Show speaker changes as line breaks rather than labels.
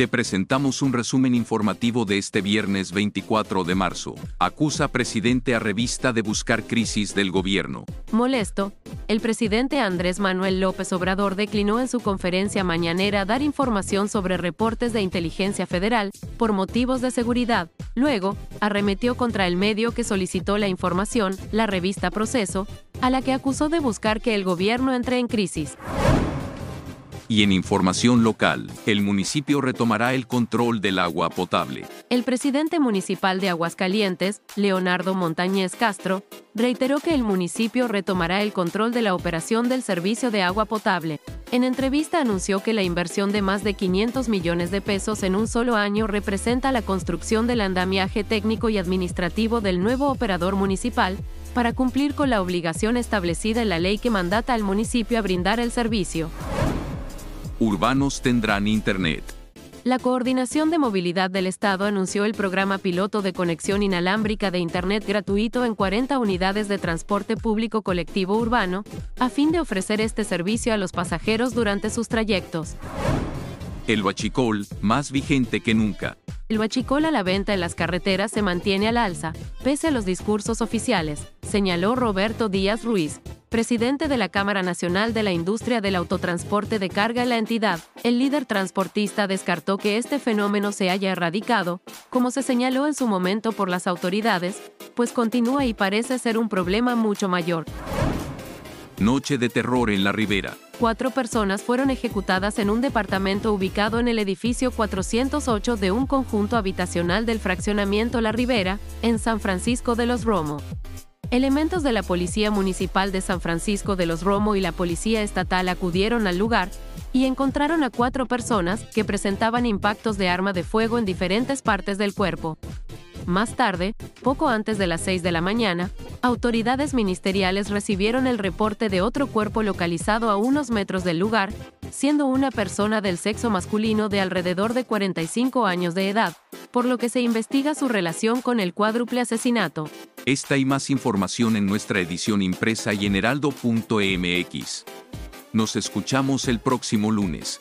Te presentamos un resumen informativo de este viernes 24 de marzo. Acusa presidente a revista de buscar crisis del gobierno.
Molesto, el presidente Andrés Manuel López Obrador declinó en su conferencia mañanera dar información sobre reportes de inteligencia federal por motivos de seguridad. Luego, arremetió contra el medio que solicitó la información, la revista Proceso, a la que acusó de buscar que el gobierno entre en crisis.
Y en información local, el municipio retomará el control del agua potable.
El presidente municipal de Aguascalientes, Leonardo Montañez Castro, reiteró que el municipio retomará el control de la operación del servicio de agua potable. En entrevista anunció que la inversión de más de 500 millones de pesos en un solo año representa la construcción del andamiaje técnico y administrativo del nuevo operador municipal, para cumplir con la obligación establecida en la ley que mandata al municipio a brindar el servicio
urbanos tendrán Internet.
La Coordinación de Movilidad del Estado anunció el programa piloto de conexión inalámbrica de Internet gratuito en 40 unidades de transporte público colectivo urbano, a fin de ofrecer este servicio a los pasajeros durante sus trayectos.
El huachicol, más vigente que nunca.
El huachicol a la venta en las carreteras se mantiene al alza, pese a los discursos oficiales, señaló Roberto Díaz Ruiz, presidente de la Cámara Nacional de la Industria del Autotransporte de Carga en la entidad, el líder transportista descartó que este fenómeno se haya erradicado, como se señaló en su momento por las autoridades, pues continúa y parece ser un problema mucho mayor.
Noche de terror en la Ribera.
Cuatro personas fueron ejecutadas en un departamento ubicado en el edificio 408 de un conjunto habitacional del fraccionamiento La Ribera, en San Francisco de los Romo. Elementos de la Policía Municipal de San Francisco de los Romo y la Policía Estatal acudieron al lugar y encontraron a cuatro personas que presentaban impactos de arma de fuego en diferentes partes del cuerpo. Más tarde, poco antes de las 6 de la mañana, autoridades ministeriales recibieron el reporte de otro cuerpo localizado a unos metros del lugar, siendo una persona del sexo masculino de alrededor de 45 años de edad, por lo que se investiga su relación con el cuádruple asesinato.
Esta y más información en nuestra edición impresa y en heraldo.mx. Nos escuchamos el próximo lunes.